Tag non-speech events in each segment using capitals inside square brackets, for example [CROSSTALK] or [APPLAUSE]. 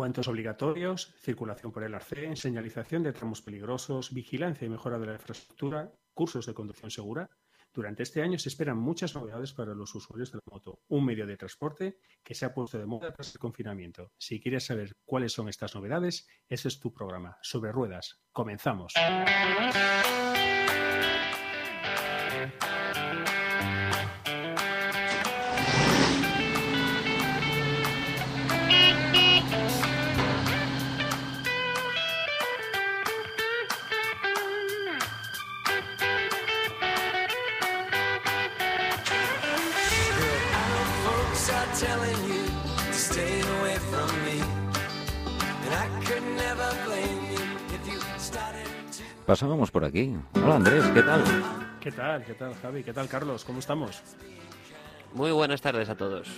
Guantes obligatorios, circulación por el arcén, señalización de tramos peligrosos, vigilancia y mejora de la infraestructura, cursos de conducción segura. Durante este año se esperan muchas novedades para los usuarios de la moto, un medio de transporte que se ha puesto de moda tras el confinamiento. Si quieres saber cuáles son estas novedades, ese es tu programa, Sobre Ruedas. Comenzamos. Pasábamos por aquí. Hola Andrés, ¿qué tal? ¿Qué tal? ¿Qué tal Javi? ¿Qué tal Carlos? ¿Cómo estamos? Muy buenas tardes a todos.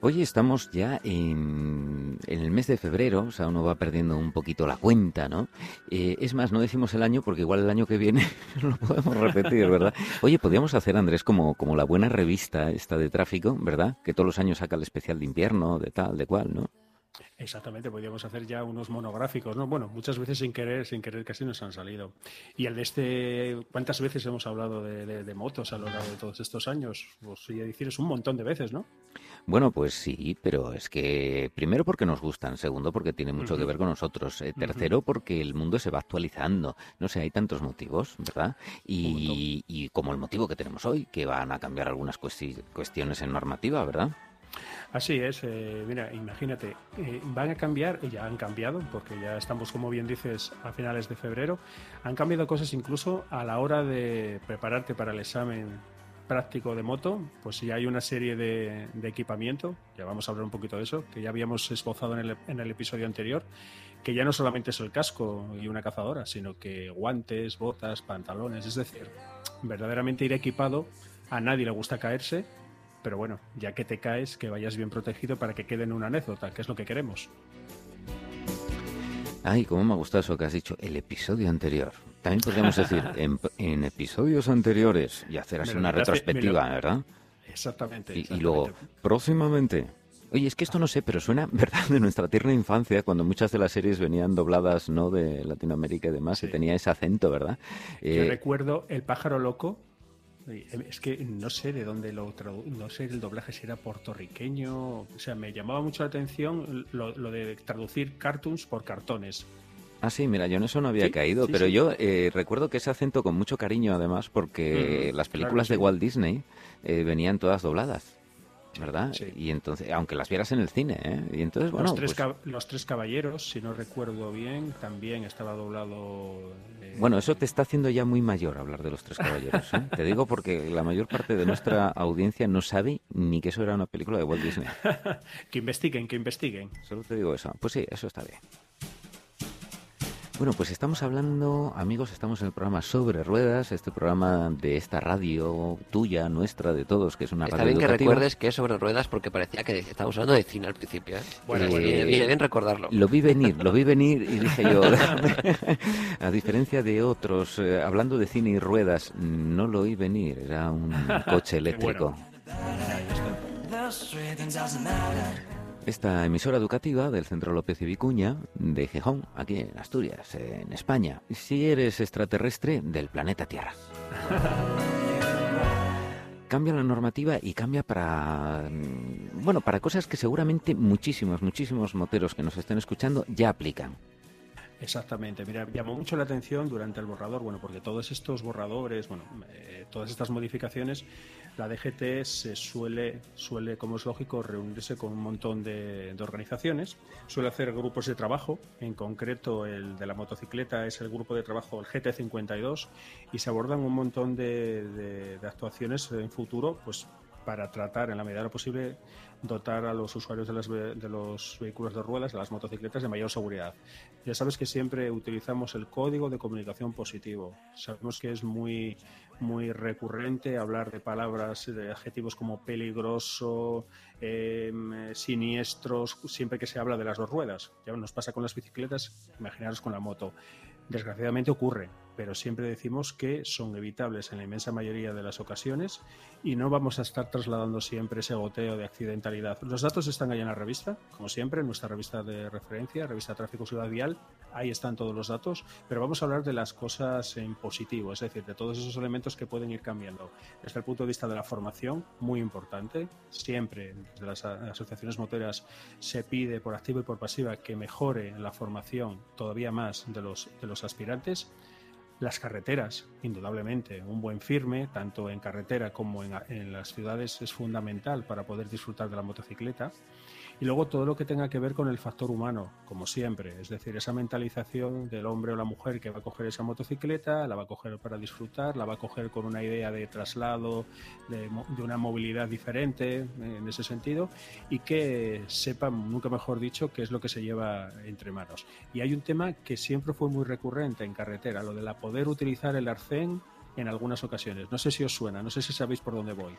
Hoy estamos ya en, el mes de febrero, o sea, uno va perdiendo un poquito la cuenta, ¿no? Eh, es más, no decimos el año porque igual el año que viene [LAUGHS] lo podemos repetir, ¿verdad? Oye, podríamos hacer, Andrés, como, como la buena revista esta de tráfico, ¿verdad? Que todos los años saca el especial de invierno, de tal, de cual, ¿no? Exactamente, podríamos hacer ya unos monográficos, ¿no? Bueno, muchas veces sin querer, sin querer casi nos han salido. Y el de este, ¿cuántas veces hemos hablado de, motos a lo largo de todos estos años? Pues ya decir, es un montón de veces, ¿no? Bueno, pues sí, pero es que primero porque nos gustan, segundo porque tiene mucho que ver con nosotros, eh, tercero porque el mundo se va actualizando, no sé, hay tantos motivos, ¿verdad? Y, y como el motivo que tenemos hoy, que van a cambiar algunas cuestiones en normativa, ¿verdad? Así es, eh, mira, imagínate, eh, van a cambiar, y ya han cambiado, porque ya estamos, como bien dices, a finales de febrero, han cambiado cosas incluso a la hora de prepararte para el examen práctico de moto, pues ya hay una serie de, equipamiento, ya vamos a hablar un poquito de eso, que ya habíamos esbozado en el, en el episodio anterior, que ya no solamente es el casco y una cazadora, sino que guantes, botas, pantalones, es decir, verdaderamente ir equipado, a nadie le gusta caerse pero bueno, ya que te caes, que vayas bien protegido para que quede en una anécdota, que es lo que queremos. Ay, cómo me ha gustado eso que has dicho, el episodio anterior. También podríamos [LAUGHS] decir, en, episodios anteriores, y hacer así una retrospectiva, ¿verdad? Exactamente, y, luego, próximamente. Oye, es que esto no sé, pero suena, [LAUGHS] ¿verdad?, de nuestra tierna infancia, cuando muchas de las series venían dobladas, ¿no?, de Latinoamérica y demás, y tenía ese acento, ¿verdad? Yo eh, recuerdo El pájaro loco, es que no sé de dónde lo no sé el doblaje si era puertorriqueño, o sea, me llamaba mucho la atención lo, de traducir cartoons por cartones. Ah, sí, mira, yo en eso no había caído, pero yo eh, recuerdo que ese acento con mucho cariño además, porque las películas de Walt Disney eh, venían todas dobladas. ¿Verdad? Y entonces, aunque las vieras en el cine, ¿eh? Y entonces, bueno, los tres, pues los tres caballeros, si no recuerdo bien, también estaba doblado. Eh, bueno, eso te está haciendo ya muy mayor hablar de los tres caballeros. ¿eh? te digo porque la mayor parte de nuestra [LAUGHS] audiencia no sabe ni que eso era una película de Walt Disney. [LAUGHS] que investiguen, que investiguen. Solo te digo eso. Pues sí, eso está bien. Bueno, pues estamos hablando, amigos, estamos en el programa Sobre Ruedas, este programa de esta radio tuya, nuestra, de todos, que es una Está radio bien que recuerdes que es Sobre Ruedas porque parecía que estábamos hablando de cine al principio. ¿eh? Bueno, eh, bien recordarlo. Lo vi venir, lo vi venir y dije yo, [LAUGHS] [LAUGHS] a diferencia de otros, eh, hablando de cine y ruedas, no lo oí venir, era un coche eléctrico esta emisora educativa del Centro López y Vicuña de Gijón, aquí en Asturias, en España. Si eres extraterrestre del planeta Tierra. [LAUGHS] cambia la normativa y cambia para mm, bueno para cosas que seguramente muchísimos muchísimos moteros que nos estén escuchando ya aplican Exactamente, mira, llamó mucho la atención durante el borrador, bueno, porque todos estos borradores, bueno, eh, todas estas modificaciones la DGT se suele, suele, como es lógico, reunirse con un montón de, organizaciones, suele hacer grupos de trabajo, en concreto el de la motocicleta es el grupo de trabajo, el GT52, y se abordan un montón de, actuaciones en futuro, pues para tratar en la medida de lo posible dotar a los usuarios de, de, los vehículos de ruedas, de las motocicletas, de mayor seguridad. Ya sabes que siempre utilizamos el código de comunicación positivo. Sabemos que es muy muy recurrente hablar de palabras, de adjetivos como peligroso, em, siniestros, siempre que se habla de las dos ruedas. Ya nos pasa con las bicicletas, imaginaros con la moto. Desgraciadamente ocurre, pero siempre decimos que son evitables en la inmensa mayoría de las ocasiones y no vamos a estar trasladando siempre ese goteo de accidentalidad. Los datos están ahí en la revista, como siempre, en nuestra revista de referencia, revista Tráfico Ciudad Vial, ahí están todos los datos, pero vamos a hablar de las cosas en positivo, es decir, de todos esos elementos que pueden ir cambiando. Desde el punto de vista de la formación, muy importante, siempre desde las asociaciones moteras se pide por activa y por pasiva que mejore la formación todavía más de los, de los aspirantes las carreteras, indudablemente, un buen firme, tanto en carretera como en, las ciudades, es fundamental para poder disfrutar de la motocicleta. Y luego todo lo que tenga que ver con el factor humano, como siempre, es decir, esa mentalización del hombre o la mujer que va a coger esa motocicleta, la va a coger para disfrutar, la va a coger con una idea de traslado, de, de una movilidad diferente en ese sentido, y que sepa, nunca mejor dicho, qué es lo que se lleva entre manos. Y hay un tema que siempre fue muy recurrente en carretera, lo de la poder utilizar el arcén en algunas ocasiones. No sé si os suena, no sé si sabéis por dónde voy.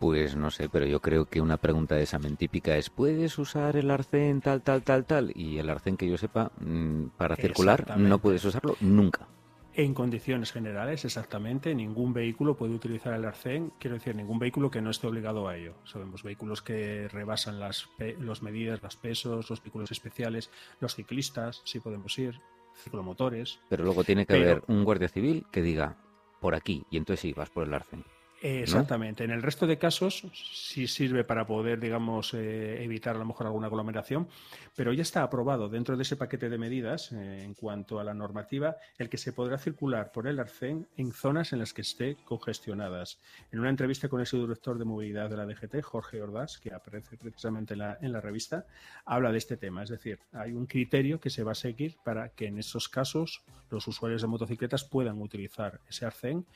Pues no sé, pero yo creo que una pregunta de examen típica es ¿puedes usar el arcén tal, tal, tal, tal? Y el arcén que yo sepa, mm, para circular no puedes usarlo nunca. En condiciones generales, exactamente, ningún vehículo puede utilizar el arcén, quiero decir, ningún vehículo que no esté obligado a ello. Sabemos vehículos que rebasan las los medidas, los pesos, los vehículos especiales, los ciclistas, sí podemos ir, ciclomotores. Pero luego tiene que pero... haber un guardia civil que diga por aquí, y entonces sí, vas por el arcén. Exactamente. En el resto de casos sí sirve para poder, digamos, eh, evitar a lo mejor alguna aglomeración, pero ya está aprobado dentro de ese paquete de medidas eh, en cuanto a la normativa el que se podrá circular por el arcén en zonas en las que esté congestionadas. En una entrevista con ese director de movilidad de la DGT, Jorge Ordaz, que aparece precisamente en la, en la revista, habla de este tema. Es decir, hay un criterio que se va a seguir para que en esos casos los usuarios de motocicletas puedan utilizar ese arcén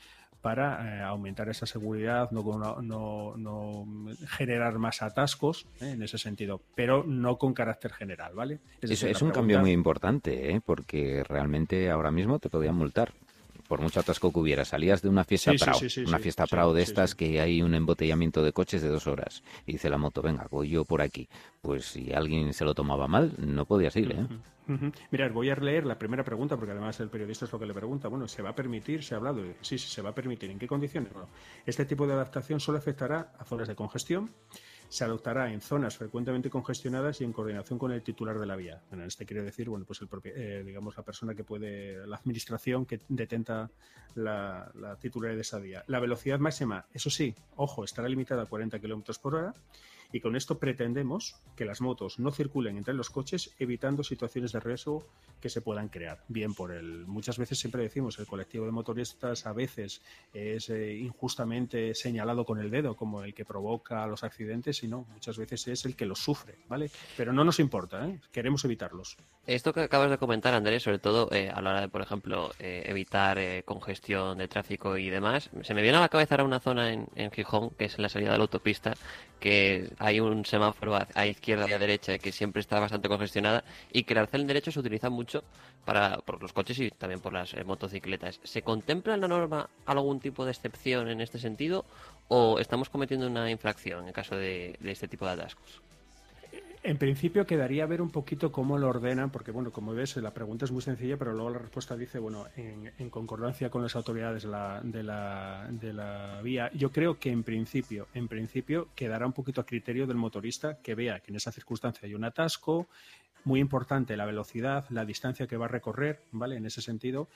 para eh, aumentar esa seguridad, no, no, no, generar más atascos ¿eh? en ese sentido, pero no con carácter general, ¿vale? Es, decir, es un pregunta... cambio muy importante, ¿eh? porque realmente ahora mismo te podían multar por mucho atasco que hubiera. Salías de una fiesta Sí, sí, Prado, sí, sí, una fiesta Prado de estas que hay un embotellamiento de coches de dos horas. Y dice la moto, venga, voy yo por aquí. Pues si alguien se lo tomaba mal, no podías ir, ¿eh? Mirad, voy a leer la primera pregunta porque además el periodista es lo que le pregunta. Bueno, ¿se va a permitir? Se ha hablado de sí, sí, se va a permitir. ¿En qué condiciones? Bueno, este tipo de adaptación solo afectará a zonas de congestión. Se adoptará en zonas frecuentemente congestionadas y en coordinación con el titular de la vía. Bueno, este quiere decir, bueno, pues el propio, eh, digamos, la persona que puede, la administración que detenta la, la titularidad de esa vía. La velocidad máxima, eso sí, ojo, estará limitada a 40 kilómetros por hora y con esto pretendemos que las motos no circulen entre los coches evitando situaciones de riesgo que se puedan crear. Bien por el muchas veces siempre decimos el colectivo de motoristas a veces es eh, injustamente señalado con el dedo como el que provoca los accidentes y no, muchas veces es el que los sufre, ¿vale? Pero no nos importa, ¿eh? queremos evitarlos. Esto que acabas de comentar, Andrés, sobre todo eh, a la hora de, por ejemplo, eh, evitar eh, congestión de tráfico y demás, se me viene a la cabeza ahora una zona en, Gijón, que es en la salida de la autopista, que hay un semáforo a, izquierda y a derecha que siempre está bastante congestionada y que el arcén derecho se utiliza mucho para por los coches y también por las eh, motocicletas. ¿Se contempla en la norma algún tipo de excepción en este sentido o estamos cometiendo una infracción en caso de este tipo de atascos? En principio quedaría ver un poquito cómo lo ordenan, porque bueno, como ves, la pregunta es muy sencilla, pero luego la respuesta dice, bueno, en, en concordancia con las autoridades de la, de, la, de la, vía. Yo creo que en principio, en principio quedará un poquito a criterio del motorista que vea que en esa circunstancia hay un atasco, muy importante la velocidad, la distancia que va a recorrer, ¿vale? En ese sentido.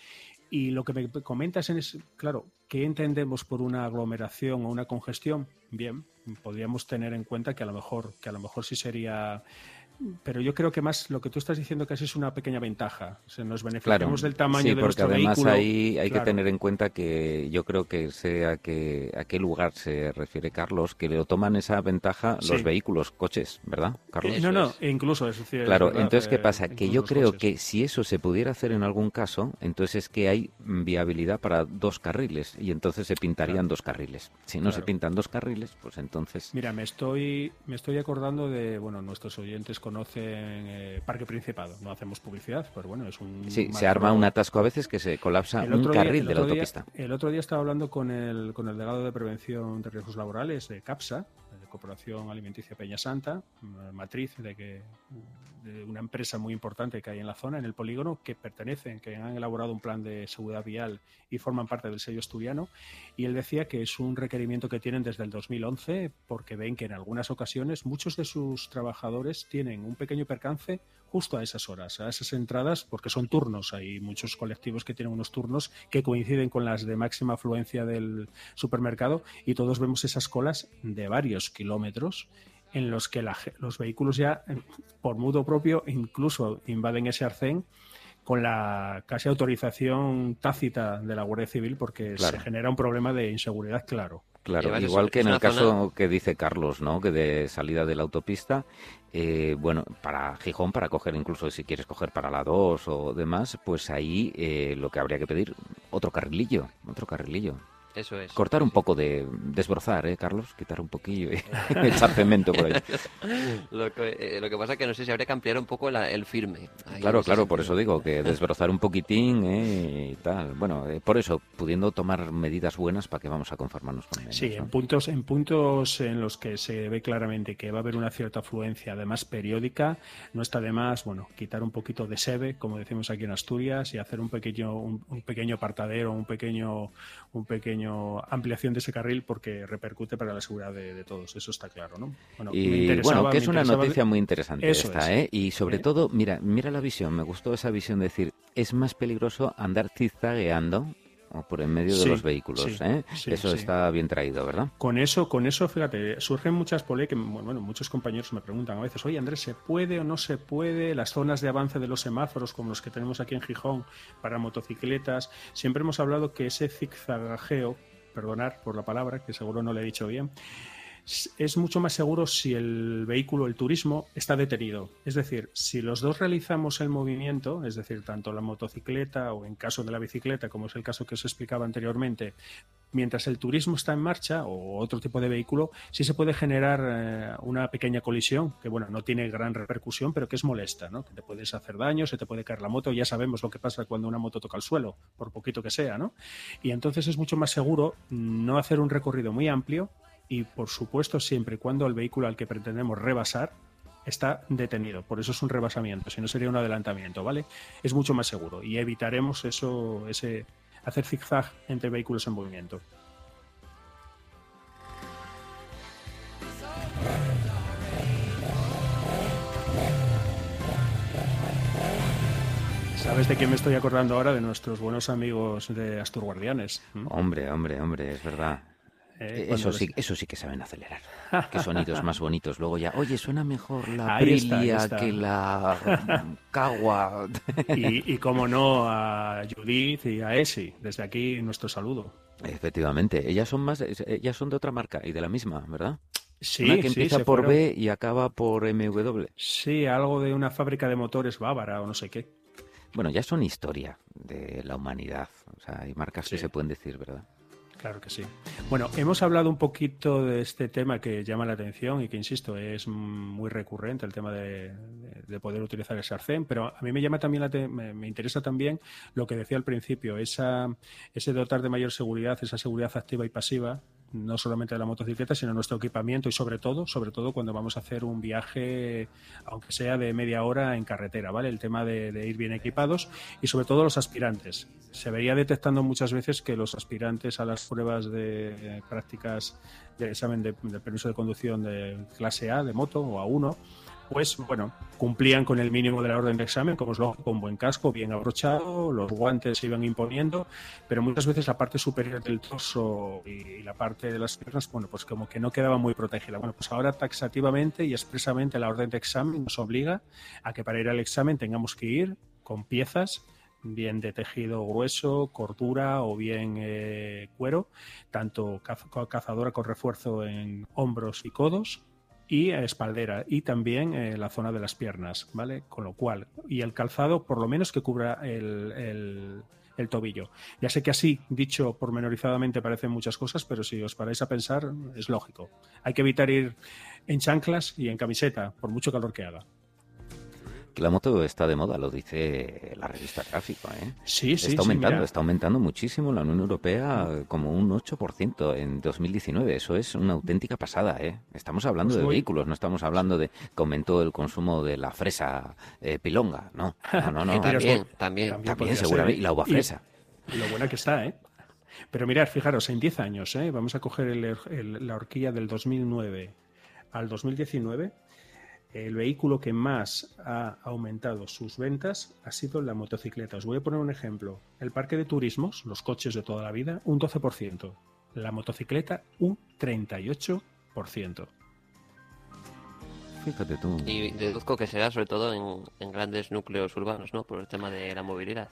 Y lo que me comentas es, claro, ¿qué entendemos por una aglomeración o una congestión? Bien, podríamos tener en cuenta que a lo mejor, que a lo mejor sí sería pero yo creo que más lo que tú estás diciendo casi es una pequeña ventaja. O sea, nos beneficiamos claro, del tamaño sí, de porque nuestro además vehículo. ahí hay claro. que tener en cuenta que yo creo que sea que a qué lugar se refiere Carlos, que lo toman esa ventaja Sí. los vehículos, coches, ¿verdad, Carlos? Eh, no, no, e incluso es decir, Claro, es verdad, entonces, ¿qué eh, pasa? Que incluso yo creo coches. que si eso se pudiera hacer en algún caso, entonces es que hay viabilidad para dos carriles y entonces se pintarían Claro. dos carriles. Si no se pintan dos carriles, pues entonces... Mira, me estoy, me estoy acordando de, bueno, nuestros oyentes conocen eh, Parque Principado. No hacemos publicidad, pero bueno, es un. Sí, se arma un atasco a veces que se colapsa El un día- carril de la día- autopista. el otro día estaba hablando con el, con el delegado de prevención de riesgos laborales de CAPSA, de Corporación Alimenticia Peña Santa, matriz de, que, una empresa muy importante que hay en la zona, en el polígono, que pertenecen, que han elaborado un plan de seguridad vial y forman parte del sello asturiano. Y él decía que es un requerimiento que tienen desde el 2011 porque ven que en algunas ocasiones muchos de sus trabajadores tienen un pequeño percance justo a esas horas, a esas entradas, porque son turnos. Hay muchos colectivos que tienen unos turnos que coinciden con las de máxima afluencia del supermercado y todos vemos esas colas de varios kilómetros en los que los vehículos ya, [LAUGHS] por mudo propio, incluso invaden ese arcén con la casi autorización tácita de la Guardia Civil porque se genera un problema de inseguridad claro. Claro, igual que en el caso que dice Carlos, ¿no? Que de salida de la autopista, eh, bueno, para Gijón, para coger incluso si quieres coger para la 2 o demás, pues ahí eh, lo que habría que pedir, otro carrilillo, otro carrilillo. Eso es. Cortar un poco de desbrozar, ¿eh, Carlos? Quitar un poquillo y [LAUGHS] echar cemento por ahí. [LAUGHS] lo, que, eh, lo que pasa es que no sé si habría que ampliar un poco el firme. claro, claro, por eso digo que [LAUGHS] desbrozar un poquitín ¿eh? y tal. Bueno, eh, por eso, pudiendo tomar medidas buenas para que vamos a conformarnos con ellas. Sí, en puntos, en puntos en los que se ve claramente que va a haber una cierta afluencia, además periódica, no está de más, bueno, quitar un poquito de sebe, como decimos aquí en Asturias, y hacer un pequeño, un, un pequeño apartadero, un pequeño, un pequeño ampliación de ese carril porque repercute para la seguridad de, todos, eso está claro, ¿no? Bueno, y bueno, que es una noticia muy interesante esta, ¿eh? Y sobre todo, mira, mira la visión, me gustó esa visión de decir, es más peligroso andar zigzagueando o por en medio de los vehículos. ¿eh? eso está bien traído, ¿verdad? Con eso, con eso, fíjate, surgen muchas polémicas. Bueno, muchos compañeros me preguntan a veces, oye Andrés, ¿se puede o no se puede las zonas de avance de los semáforos como los que tenemos aquí en Gijón para motocicletas? Siempre hemos hablado que ese zigzagajeo, perdonar por la palabra, que seguro no le he dicho bien, es mucho más seguro si el vehículo, el turismo, está detenido. Es decir, si los dos realizamos el movimiento, es decir, tanto la motocicleta o en caso de la bicicleta, como es el caso que os explicaba anteriormente, mientras el turismo está en marcha o otro tipo de vehículo, sí se puede generar eh, una pequeña colisión que, bueno, no tiene gran repercusión, pero que es molesta, ¿no? Que te puedes hacer daño, se te puede caer la moto. Ya sabemos lo que pasa cuando una moto toca el suelo, por poquito que sea, ¿no? Y entonces es mucho más seguro no hacer un recorrido muy amplio y por supuesto siempre y cuando el vehículo al que pretendemos rebasar está detenido. Por eso es un rebasamiento, si no sería un adelantamiento, ¿vale? Es mucho más seguro y evitaremos eso, ese hacer zigzag entre vehículos en movimiento. ¿Sabes de quién me estoy acordando ahora? De nuestros buenos amigos de Astur Guardianes. Hombre, hombre, hombre, es verdad. Eh, eso, sí, eso sí que saben acelerar. [LAUGHS] Qué sonidos más bonitos. Luego ya, oye, suena mejor la Aprilia que la Cagua. [LAUGHS] y, y como no, a Judith y a Esi. Desde aquí nuestro saludo. Efectivamente. Ellas son más, ellas son de otra marca y de la misma, ¿verdad? Sí, una que empieza por B y acaba por MW. Sí, algo de una fábrica de motores bávara o no sé qué. Bueno, ya son historia de la humanidad. O sea, hay marcas que se pueden decir, ¿verdad? Claro que sí. Bueno, hemos hablado un poquito de este tema que llama la atención y que, insisto, es muy recurrente, el tema de, poder utilizar el sarcén, pero a mí me llama también la me, interesa también lo que decía al principio, esa, ese dotar de mayor seguridad, esa seguridad activa y pasiva, no solamente de la motocicleta, sino nuestro equipamiento y sobre todo, sobre todo cuando vamos a hacer un viaje, aunque sea de media hora en carretera, ¿vale? El tema de, ir bien equipados y sobre todo los aspirantes. Se veía detectando muchas veces que los aspirantes a las pruebas de prácticas del examen de, de permiso de conducción de clase A, de moto o A1, pues bueno, cumplían con el mínimo de la orden de examen, como es lógico, con buen casco, bien abrochado, los guantes se iban imponiendo, pero muchas veces la parte superior del torso y la parte de las piernas, bueno, pues como que no quedaba muy protegida. Bueno, pues ahora taxativamente y expresamente la orden de examen nos obliga a que para ir al examen tengamos que ir con piezas bien de tejido grueso, cordura o bien eh, cuero, tanto cazadora con refuerzo en hombros y codos, y espaldera y también eh, la zona de las piernas, ¿vale? Con lo cual, y el calzado por lo menos que cubra el, el, tobillo. Ya sé que así, dicho pormenorizadamente, parecen muchas cosas, pero si os paráis a pensar, es lógico. Hay que evitar ir en chanclas y en camiseta, por mucho calor que haga. Que la moto está de moda, lo dice la revista Tráfico. ¿eh? Sí, sí, está aumentando, sí, está aumentando muchísimo la Unión Europea como un 8% en 2019. Eso es una auténtica pasada. ¿eh? Estamos hablando Pues de muy- vehículos, no estamos hablando de que aumentó el consumo de la fresa eh, pilonga. No, no, no. [LAUGHS] también, también. También También podría ser, seguramente. Y la uva Y- fresa. Y lo buena que está, ¿eh? Pero mirad, fijaros, en 10 años, ¿eh? vamos a coger el- el- la horquilla del 2009 al 2019, el vehículo que más ha aumentado sus ventas ha sido la motocicleta. Os voy a poner un ejemplo. El parque de turismos, los coches de toda la vida, un 12%. La motocicleta, un 38%. Fíjate tú. Y deduzco que será sobre todo en, en grandes núcleos urbanos, ¿no? Por el tema de la movilidad.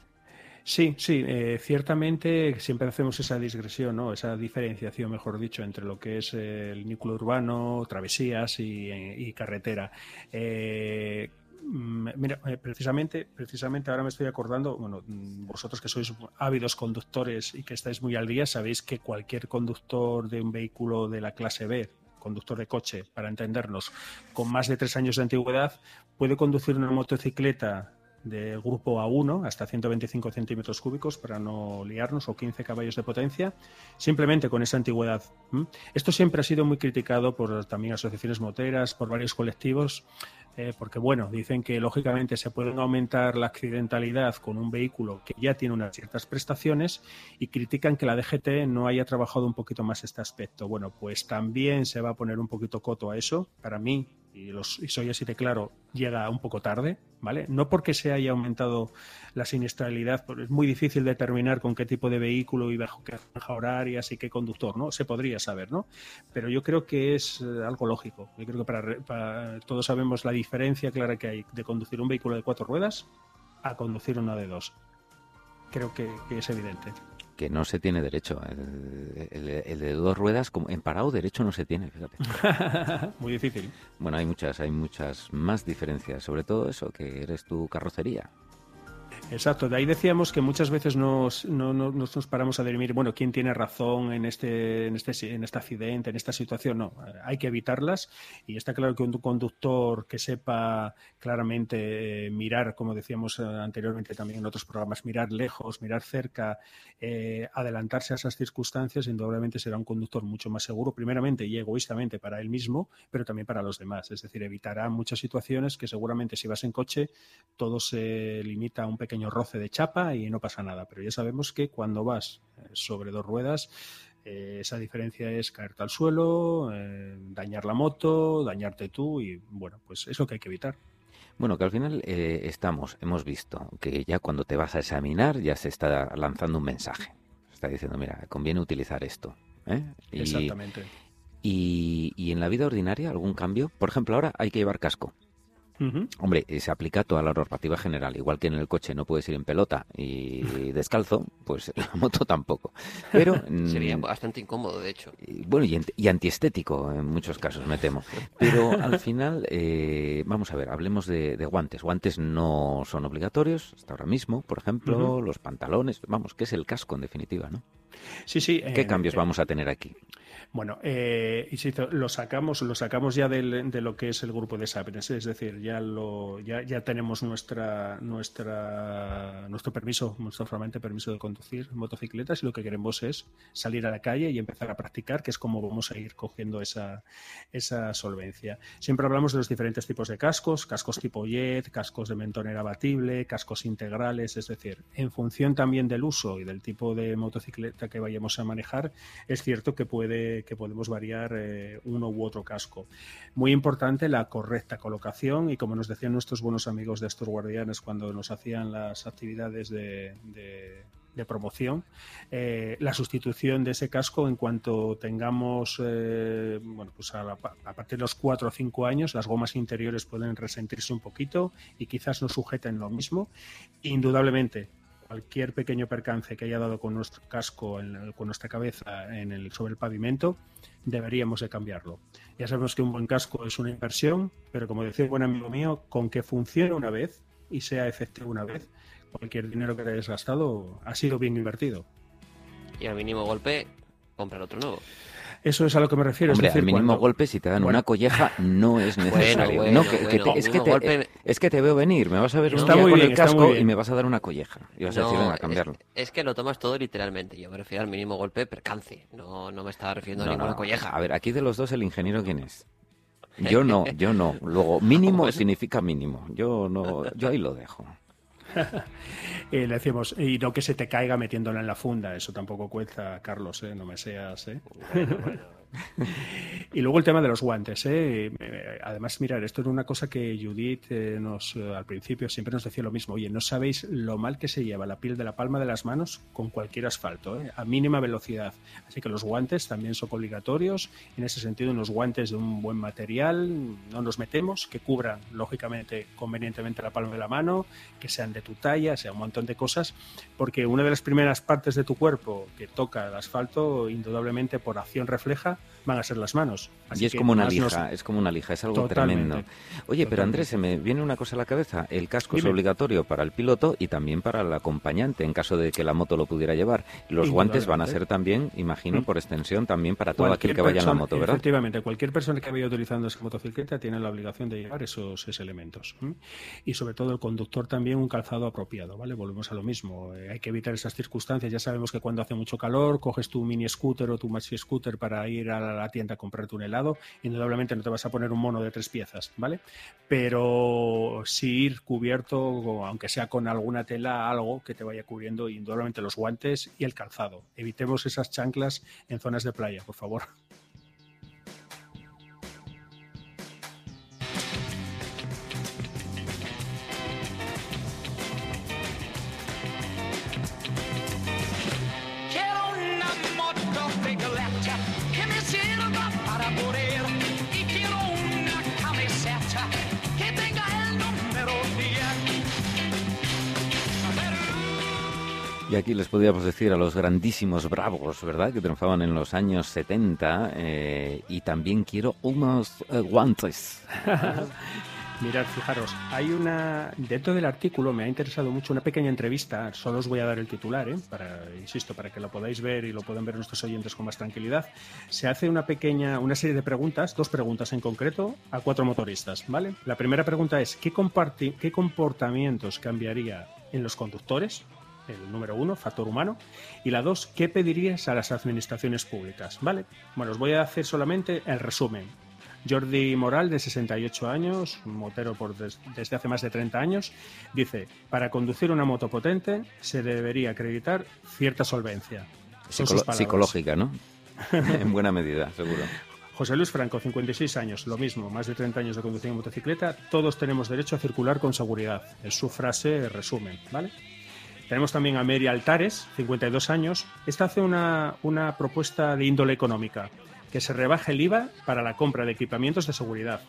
Sí, sí, eh, ciertamente siempre hacemos esa digresión, ¿no? esa diferenciación, mejor dicho, entre lo que es eh, el núcleo urbano, travesías y, eh, y carretera. Eh, mm, mira, eh, precisamente, precisamente ahora me estoy acordando, bueno, mm, vosotros que sois ávidos conductores y que estáis muy al día, sabéis que cualquier conductor de un vehículo de la clase B, conductor de coche, para entendernos, con más de tres años de antigüedad, puede conducir una motocicleta del grupo A1 hasta 125 centímetros cúbicos para no liarnos o 15 caballos de potencia, simplemente con esa antigüedad. Esto siempre ha sido muy criticado por también asociaciones moteras, por varios colectivos, eh, porque bueno, dicen que lógicamente se pueden aumentar la accidentalidad con un vehículo que ya tiene unas ciertas prestaciones y critican que la DGT no haya trabajado un poquito más este aspecto. Bueno, pues también se va a poner un poquito coto a eso. Para mí, y, los, y soy así de claro, llega un poco tarde, ¿vale? No porque se haya aumentado la siniestralidad, porque es muy difícil determinar con qué tipo de vehículo y bajo qué franja horaria y qué conductor, ¿no? Se podría saber, ¿no? Pero yo creo que es eh, algo lógico. Yo creo que para, para, todos sabemos la diferencia clara que hay de conducir un vehículo de cuatro ruedas a conducir una de dos. Creo que es evidente que no se tiene derecho. El, el, el, de dos ruedas, como en parado derecho no se tiene, fíjate. [LAUGHS] Muy difícil. Bueno, hay muchas, hay muchas más diferencias, sobre todo eso, que eres tu carrocería. Exacto, de ahí decíamos que muchas veces nos, no, no, nos paramos a dirimir, bueno, quién tiene razón en este, en, este, en este accidente, en esta situación. No, hay que evitarlas y está claro que un conductor que sepa claramente eh, mirar, como decíamos anteriormente también en otros programas, mirar lejos, mirar cerca, eh, adelantarse a esas circunstancias, indudablemente será un conductor mucho más seguro, primeramente y egoístamente para él mismo, pero también para los demás. Es decir, evitará muchas situaciones que seguramente si vas en coche todo se limita a un pequeño roce de chapa y no pasa nada. Pero ya sabemos que cuando vas sobre dos ruedas, eh, esa diferencia es caerte al suelo, eh, dañar la moto, dañarte tú y bueno, pues es lo que hay que evitar. Bueno, que al final eh, estamos, hemos visto que ya cuando te vas a examinar ya se está lanzando un mensaje. Se está diciendo, mira, conviene utilizar esto. ¿eh? Y, Exactamente. Y, y en la vida ordinaria, algún cambio. Por ejemplo, ahora hay que llevar casco. Uh -huh. Hombre, se aplica toda la normativa general. Igual que en el coche no puedes ir en pelota y [LAUGHS] descalzo, pues en la moto tampoco. Pero [LAUGHS] sería bastante incómodo, de hecho. Y, bueno, y, y, antiestético en muchos casos, me temo. Pero al [LAUGHS] final, eh, vamos a ver, hablemos de, de, guantes. Guantes no son obligatorios hasta ahora mismo, por ejemplo, uh -huh. los pantalones. Vamos, que es el casco en definitiva, ¿no? Sí, sí. ¿Qué eh, cambios eh, vamos a tener aquí? Bueno, eh, insisto, lo sacamos, lo sacamos ya del, de lo que es el grupo de Sapiens, es decir, ya lo, ya, ya tenemos nuestra, nuestra, nuestro permiso, nuestro formalmente permiso de conducir motocicletas y lo que queremos es salir a la calle y empezar a practicar, que es como vamos a ir cogiendo esa, esa solvencia. Siempre hablamos de los diferentes tipos de cascos, cascos tipo jet, cascos de mentonera abatible, cascos integrales, es decir, en función también del uso y del tipo de motocicleta que vayamos a manejar, es cierto que puede que podemos variar eh, uno u otro casco. Muy importante la correcta colocación y como nos decían nuestros buenos amigos de estos guardianes cuando nos hacían las actividades de, promoción, eh, la sustitución de ese casco en cuanto tengamos, eh, bueno, pues a, partir de los 4 o 5 años, las gomas interiores pueden resentirse un poquito y quizás no sujeten lo mismo. Indudablemente, cualquier pequeño percance que haya dado con nuestro casco, en, con nuestra cabeza en el, sobre el pavimento, deberíamos de cambiarlo. Ya sabemos que un buen casco es una inversión, pero como decía un buen amigo mío, con que funcione una vez y sea efectivo una vez, cualquier dinero que te hayas gastado ha sido bien invertido. Y al mínimo golpe, comprar otro nuevo. Eso es a lo que me refiero. Hombre, es decir, al mínimo cuando- golpe, si te dan una colleja, no es necesario. bueno, No, que- que bueno, te- es, que te, golpe- es que te veo venir, me vas a ver un día con bien, el casco y me vas a dar una colleja. Y vas a decir, venga, a es- cambiarlo. Es, que lo tomas todo literalmente. Yo me refiero al mínimo golpe percance. No, no me estaba refiriendo a ninguna no. colleja. A ver, aquí de los dos, ¿el ingeniero quién es? [LAUGHS] Yo no, yo no. Luego, mínimo significa mínimo. Yo no, yo ahí lo dejo. Eh, le decimos, y no que se te caiga metiéndola en la funda, eso tampoco cuesta, Carlos, ¿eh? no me seas. ¿eh? [LAUGHS] y luego el tema de los guantes. ¿eh? Eh, Además, mirar, esto era una cosa que Judith eh, nos, eh, al principio siempre nos decía lo mismo. Oye, no sabéis lo mal que se lleva la piel de la palma de las manos con cualquier asfalto, ¿eh? a mínima velocidad. Así que los guantes también son obligatorios. En ese sentido, unos guantes de un buen material, no nos metemos, que cubran, lógicamente, convenientemente la palma de la mano, que sean de tu talla, sea un montón de cosas, porque una de las primeras partes de tu cuerpo que toca el asfalto, indudablemente por acción refleja, van a ser las manos. Así y es que como una nos- lija, es como una lija, es algo Totalmente. tremendo. Oye, pero. Andrés, se me viene una cosa a la cabeza. El casco es obligatorio para el piloto y también para el acompañante en caso de que la moto lo pudiera llevar. Los guantes van a ser también, imagino, Mm. por extensión, también para todo aquel que vaya en la moto, ¿verdad? Efectivamente, cualquier persona que vaya utilizando esa motocicleta tiene la obligación de llevar esos, esos elementos. ¿m? Y sobre todo el conductor también un calzado apropiado, ¿vale? Volvemos a lo mismo. eh, hay que evitar esas circunstancias. Ya sabemos que cuando hace mucho calor, coges tu mini scooter o tu maxi scooter para ir a la tienda a comprarte un helado. Indudablemente no te vas a poner un mono de tres piezas, ¿vale? Pero sí ir cubierto, aunque sea con alguna tela, algo que te vaya cubriendo, indudablemente los guantes y el calzado. Evitemos esas chanclas en zonas de playa, por favor. Y aquí les podríamos decir a los grandísimos bravos, ¿verdad? Que triunfaban en los años 70. eh, y también quiero unos eh, guantes. [LAUGHS] Mirad, fijaros, hay una. Dentro del artículo me ha interesado mucho una pequeña entrevista, solo os voy a dar el titular, ¿eh? para, insisto, para que lo podáis ver y lo puedan ver nuestros oyentes con más tranquilidad. Se hace una pequeña, una serie de preguntas, dos preguntas en concreto, a cuatro motoristas, ¿vale? La primera pregunta es: ¿qué, comparti- qué comportamientos cambiaría en los conductores? El número uno, factor humano. Y la dos, ¿qué pedirías a las administraciones públicas? ¿Vale? Bueno, os voy a hacer solamente el resumen. Jordi Moral, de 68 años, motero por des- desde hace más de 30 años, dice, para conducir una moto potente se debería acreditar cierta solvencia. Psicolo- psicológica, ¿no? [LAUGHS] en buena medida, seguro. José Luis Franco, 56 años, lo mismo, más de 30 años de conducción en motocicleta, todos tenemos derecho a circular con seguridad. Es su frase resumen, ¿vale? Tenemos también a Mary Altares, 52 años. Esta hace una, una propuesta de índole económica, que se rebaje el IVA para la compra de equipamientos de seguridad.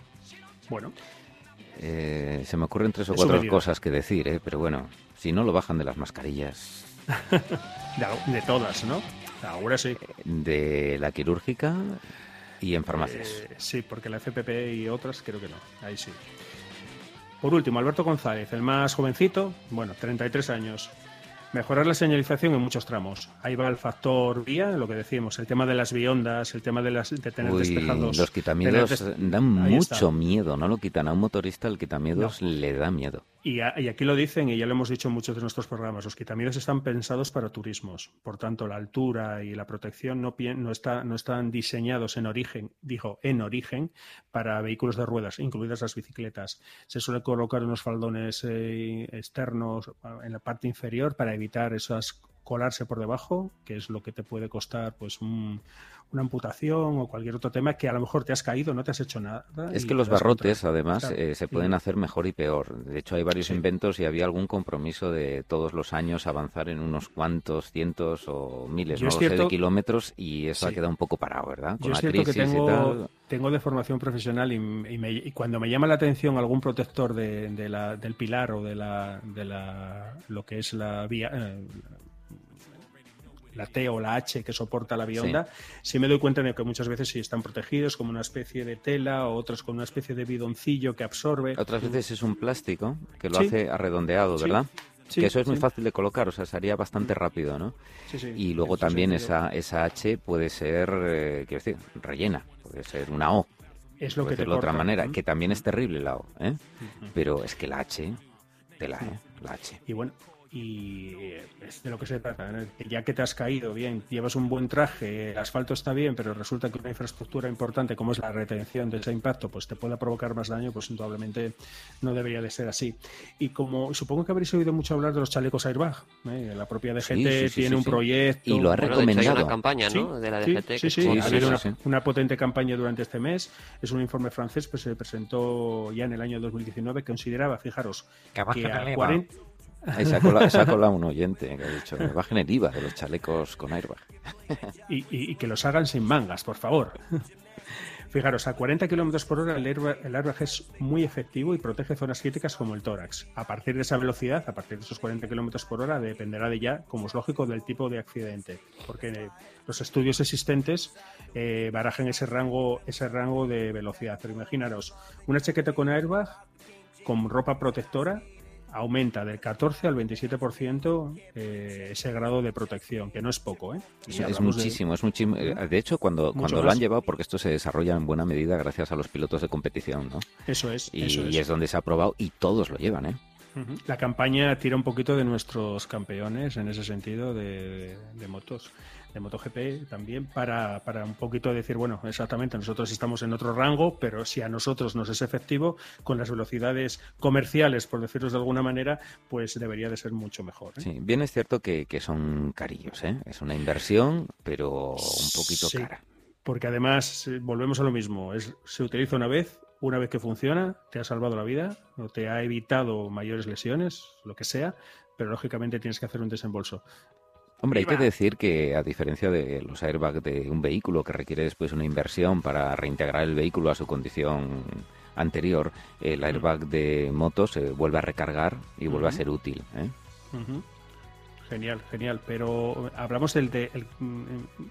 Bueno, Eh, se me ocurren tres o cuatro medida. cosas que decir, ¿eh? Pero bueno, si no lo bajan de las mascarillas, [LAUGHS] de, de todas, ¿no? Ahora sí. de la quirúrgica y en farmacias. Eh, sí, porque la FPP y otras creo que no. Ahí sí. Por último, Alberto González, el más jovencito, bueno, 33 años. Mejorar la señalización en muchos tramos. Ahí va el factor vía, lo que decíamos, el tema de las biondas, el tema de, las, de tener Uy, despejados. los des- dan Ahí mucho está. miedo, no lo quitan a un motorista, el quitamiedos le da miedo. Y, aquí lo dicen, y ya lo hemos dicho en muchos de nuestros programas, los quitamientos están pensados para turismos. Por tanto, la altura y la protección no, no, está, no están diseñados en origen, dijo, en origen, para vehículos de ruedas, incluidas las bicicletas. Se suele colocar unos faldones eh, externos en la parte inferior para evitar esas colarse por debajo, que es lo que te puede costar pues un- una amputación o cualquier otro tema que a lo mejor te has caído, no te has hecho nada. Es y que los barrotes, además, Claro. eh, se pueden hacer mejor y peor. De hecho, hay varios Sí. inventos y había algún compromiso de todos los años avanzar en unos cuantos cientos o miles, Yo no sé, de kilómetros y eso ha quedado un poco parado, ¿verdad? Con Yo la es que crisis y tengo, tal. tengo de formación profesional y, y me- y cuando me llama la atención algún protector de, de la- del pilar o de la, de la lo que es la vía eh, la T o la H que soporta la bionda, sí. me doy cuenta de que muchas veces sí están protegidos como una especie de tela o otras con una especie de bidoncillo que absorbe. Otras veces es un plástico que lo Sí. hace arredondeado, Sí. ¿verdad? Sí, que eso es muy sí. fácil de colocar, o sea, sería bastante rápido, ¿no? Sí, sí, Y luego también esa, esa H puede ser, eh, quiero decir, rellena, puede ser una O, es lo puede que te de otra manera, que también es terrible la O, ¿eh? Pero es que la H, de la, ¿eh? La H. Y bueno, y es de lo que se trata. ¿no? Que Ya que te has caído bien, llevas un buen traje, el asfalto está bien, pero resulta que una infraestructura importante como es la retención de ese impacto, pues te pueda provocar más daño, pues indudablemente no debería de ser así. Y como supongo que habréis oído mucho hablar de los chalecos airbag, ¿eh? la propia DGT Sí, sí, sí, tiene sí, un sí. proyecto. Y lo ha Bueno, de hecho hay recomendado. una campaña, ¿no? Sí, de la DGT. que Sí, sí, Sí, ha habido sí, una, sí. una potente campaña durante este mes. Es un informe francés que se presentó ya en el año 2019 que consideraba, fijaros, que a 40, Ahí se ha [LAUGHS] colado, un oyente que ha dicho, bajen el IVA de los chalecos con airbag. y, y- y que los hagan sin mangas, por favor. Fijaros, a 40 kilómetros por hora el airbag, el airbag es muy efectivo y protege zonas críticas como el tórax. A partir de esa velocidad, a partir de esos 40 kilómetros por hora, dependerá de ya, como es lógico, del tipo de accidente. Porque eh, los estudios existentes eh, barajan ese rango, ese rango de velocidad. Pero imaginaros, una chaqueta con airbag, con ropa protectora, aumenta del 14 al 27% eh, ese grado de protección, que no es poco, ¿eh? Es, hablamos de- muchísimo, es muchísimo. Eh, De hecho, cuando, Mucho cuando lo han llevado, porque esto se desarrolla en buena medida gracias a los pilotos de competición, ¿no? Eso es, Y, eso es. y es donde se ha probado y todos lo llevan, ¿eh? La campaña tira un poquito de nuestros campeones en ese sentido de, de motos, de MotoGP también, para, para un poquito decir, bueno, exactamente, nosotros estamos en otro rango, pero si a nosotros nos es efectivo, con las velocidades comerciales, por decirlo de alguna manera, pues debería de ser mucho mejor. ¿eh? Sí, bien es cierto que, que son carillos, ¿eh? Es una inversión, pero un poquito Sí. cara. Porque además, eh, volvemos a lo mismo, es, se utiliza una vez, una vez que funciona, te ha salvado la vida o te ha evitado mayores lesiones, lo que sea, pero lógicamente tienes que hacer un desembolso. Hombre, hay que decir que a diferencia de los airbags de un vehículo que requiere después una inversión para reintegrar el vehículo a su condición anterior, el airbag de motos se vuelve a recargar y vuelve a ser útil. ¿eh? Genial, genial. Pero hablamos del de, el-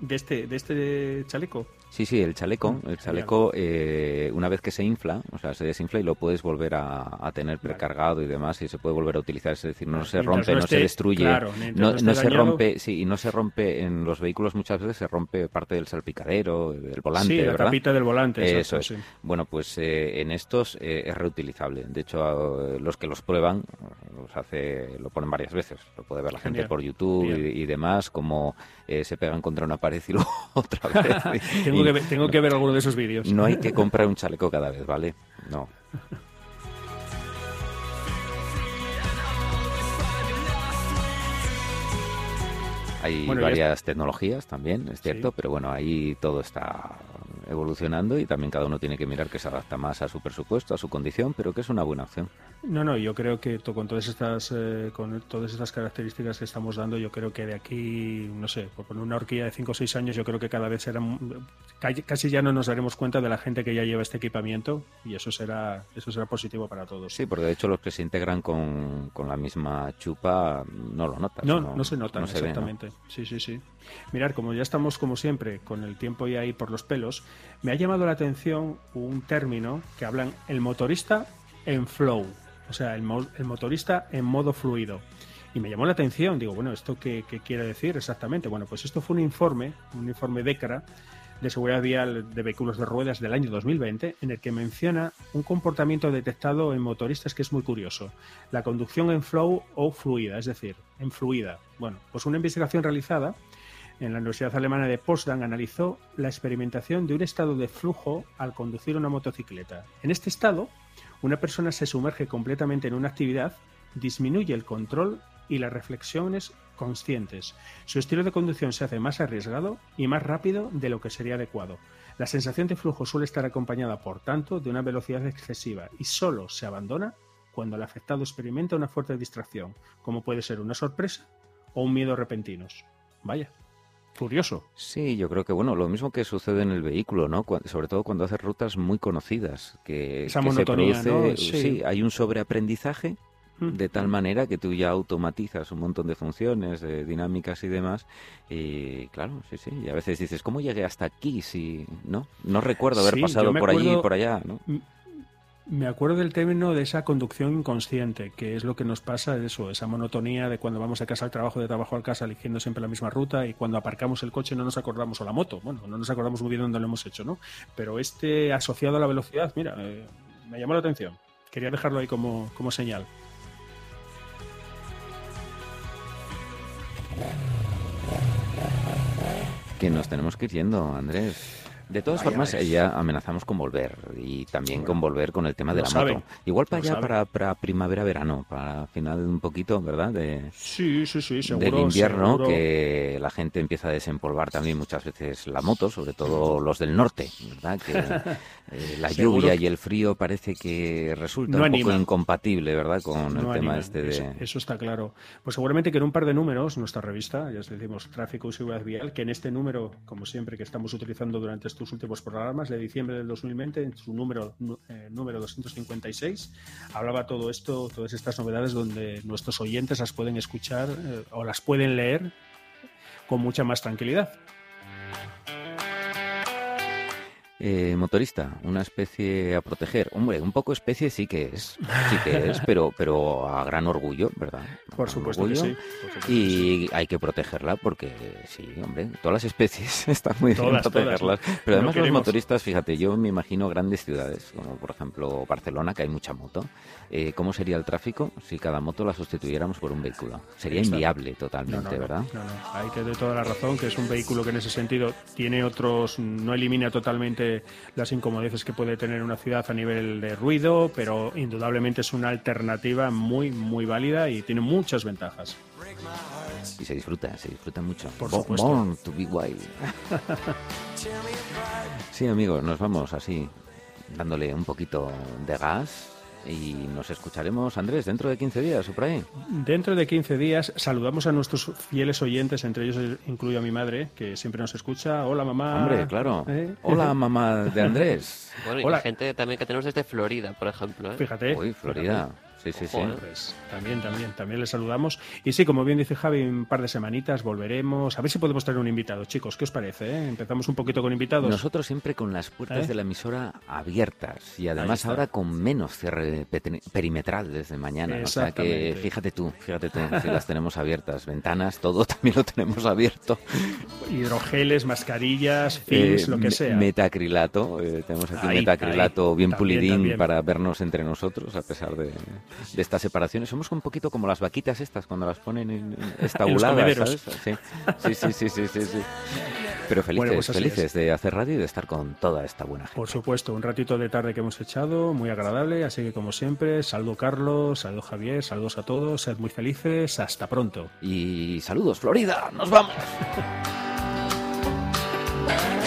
de este de este chaleco. Sí, sí, el chaleco, Mm, el chaleco eh, una vez que se infla, o sea, se desinfla y lo puedes volver a, a tener Vale. precargado y demás y se puede volver a utilizar, es decir, no se rompe, no no se destruye, claro, no, no se rompe, sí, y no se rompe en los vehículos muchas veces se rompe parte del salpicadero, del volante, sí, la ¿verdad? tapita del volante. Eso es. sí. Bueno, pues eh, en estos eh, es reutilizable. De hecho, los que los prueban los hace, lo ponen varias veces. Lo puede ver la gente. Por YouTube y, demás, como eh, se pegan contra una pared y [LAUGHS] luego otra [LAUGHS] vez. Y- tengo, que ver, tengo que ver alguno de esos vídeos. no hay [LAUGHS] que comprar un chaleco cada vez, ¿vale? No. Hay Bueno, varias tecnologías también, es cierto, Sí. pero bueno, ahí todo está evolucionando y también cada uno tiene que mirar que se adapta más a su presupuesto, a su condición, pero que es una buena opción. No, no, yo creo que con todas estas eh, con todas estas características que estamos dando, yo creo que de aquí, no sé, por poner una horquilla de 5 o 6 años, yo creo que cada vez será ca- casi ya no nos daremos cuenta de la gente que ya lleva este equipamiento y eso será eso será positivo para todos. Sí, porque de hecho los que se integran con, con la misma chupa no lo notas. No, no, se nota no se ve, ¿no? exactamente. Sí, sí, sí. Mirar, como ya estamos como siempre con el tiempo ya ahí por los pelos, me ha llamado la atención un término que hablan el motorista en flow, o sea, el, mo- el motorista en modo fluido. Y me llamó la atención, digo, bueno, ¿esto qué, qué quiere decir exactamente? Bueno, pues esto fue un informe, un informe DECRA de seguridad vial de vehículos de ruedas del año 2020, en el que menciona un comportamiento detectado en motoristas que es muy curioso. La conducción en flow o fluida, es decir, en fluida. Bueno, pues una investigación realizada en la Universidad Alemana de Potsdam analizó la experimentación de un estado de flujo al conducir una motocicleta. En este estado, una persona se sumerge completamente en una actividad, disminuye el control y las reflexiones conscientes. Su estilo de conducción se hace más arriesgado y más rápido de lo que sería adecuado. La sensación de flujo suele estar acompañada, por tanto, de una velocidad excesiva y solo se abandona cuando el afectado experimenta una fuerte distracción, como puede ser una sorpresa o un miedo repentinos. Vaya, curioso. Sí, yo creo que bueno, lo mismo que sucede en el vehículo, ¿no? Sobre todo cuando haces rutas muy conocidas, que, Esa que se monotonía, produce, ¿no? Sí. hay un sobreaprendizaje de tal manera que tú ya automatizas un montón de funciones, de dinámicas y demás. Y claro, sí, sí. Y a veces dices, ¿cómo llegué hasta aquí? Si no, no recuerdo haber Sí, pasado por allí y por allá, ¿no? Me acuerdo del término de esa conducción inconsciente, que es lo que nos pasa, eso, esa monotonía de cuando vamos de casa al trabajo, de trabajo al casa, eligiendo siempre la misma ruta y cuando aparcamos el coche no nos acordamos, o la moto, bueno, no nos acordamos muy bien dónde lo hemos hecho, ¿no? Pero este asociado a la velocidad, mira, eh, me llamó la atención. Quería dejarlo ahí como, como señal. Que nos tenemos que ir yendo, Andrés. De todas Vaya, formas, ya amenazamos con volver y también Bueno, con volver con el tema de la saben, moto. Igual para allá, para, para primavera-verano, para final un poquito, ¿verdad? De, Sí, sí, sí, seguro. del invierno, seguro. que la gente empieza a desempolvar también muchas veces la moto, sobre todo los del norte, ¿verdad? Que [LAUGHS] eh, la lluvia y el frío parece que resulta No un poco incompatible, ¿verdad? Con No el tema animan, este de... eso, eso está claro. Pues seguramente que en un par de números, nuestra revista, ya os decimos Tráfico y Seguridad Vial, que en este número, como siempre, que estamos utilizando durante estos últimos programas de diciembre del 2020, en su número, eh, número 256, hablaba todo esto, todas estas novedades donde nuestros oyentes las pueden escuchar eh, o las pueden leer con mucha más tranquilidad. Eh, motorista, una especie a proteger. Hombre, un poco especie sí que es, sí que es, pero, pero a gran orgullo, ¿verdad? A Por supuesto que orgullo. sí. por supuesto. Y hay que protegerla porque, sí, hombre, todas las especies [LAUGHS] están muy bien Todas, todas. protegerlas. Pero No además los motoristas, fíjate, yo me imagino grandes ciudades, como por ejemplo Barcelona, que hay mucha moto. Eh, ¿Cómo sería el tráfico si cada moto la sustituyéramos por un vehículo? Sería Exacto. inviable totalmente, no, no, ¿verdad? No, no, ahí te doy toda la razón, que es un vehículo que en ese sentido tiene otros, no elimina totalmente las incomodidades que puede tener una ciudad a nivel de ruido, pero indudablemente es una alternativa muy, muy válida y tiene muchas ventajas. Y se disfruta, se disfruta mucho. Por Bo- supuesto. Born to be wild. Sí, amigos, nos vamos así, dándole un poquito de gas y nos escucharemos, Andrés, dentro de 15 días o por ahí. Dentro de 15 días saludamos a nuestros fieles oyentes, entre ellos incluyo a mi madre, que siempre nos escucha. Hola, mamá. Hombre, claro. ¿Eh? Hola, [LAUGHS] mamá de Andrés. Bueno, y Hola. la gente también que tenemos desde Florida, por ejemplo. ¿eh? Fíjate. Uy, Florida. Sí, sí, sí. Pues también, también, también les saludamos. Y sí, como bien dice Javi, un par de semanitas volveremos. A ver si podemos traer un invitado, chicos. ¿Qué os parece? eh? Empezamos un poquito con invitados. Nosotros siempre con las puertas ¿Eh? de la emisora abiertas y además ahora con menos cierre perimetral desde mañana. O sea que fíjate tú, fíjate tú, si las tenemos abiertas, ventanas, todo [LAUGHS] también lo tenemos abierto. Hidrogeles, mascarillas, films, Eh, lo que sea. Metacrilato, eh, tenemos aquí Ahí, metacrilato ahí. bien También, pulidín también. para vernos entre nosotros a pesar de, de estas separaciones. Somos un poquito como las vaquitas estas cuando las ponen en, estabuladas. ¿sabes? Sí. Sí, sí, sí, sí. Pero felices, pues felices de hacer radio y de estar con toda esta buena gente. Por supuesto, un ratito de tarde que hemos echado, muy agradable. Así que, como siempre, saludo Carlos, saludo Javier, saludos a todos, sed muy felices. Hasta pronto. Y saludos, Florida, nos vamos. [LAUGHS]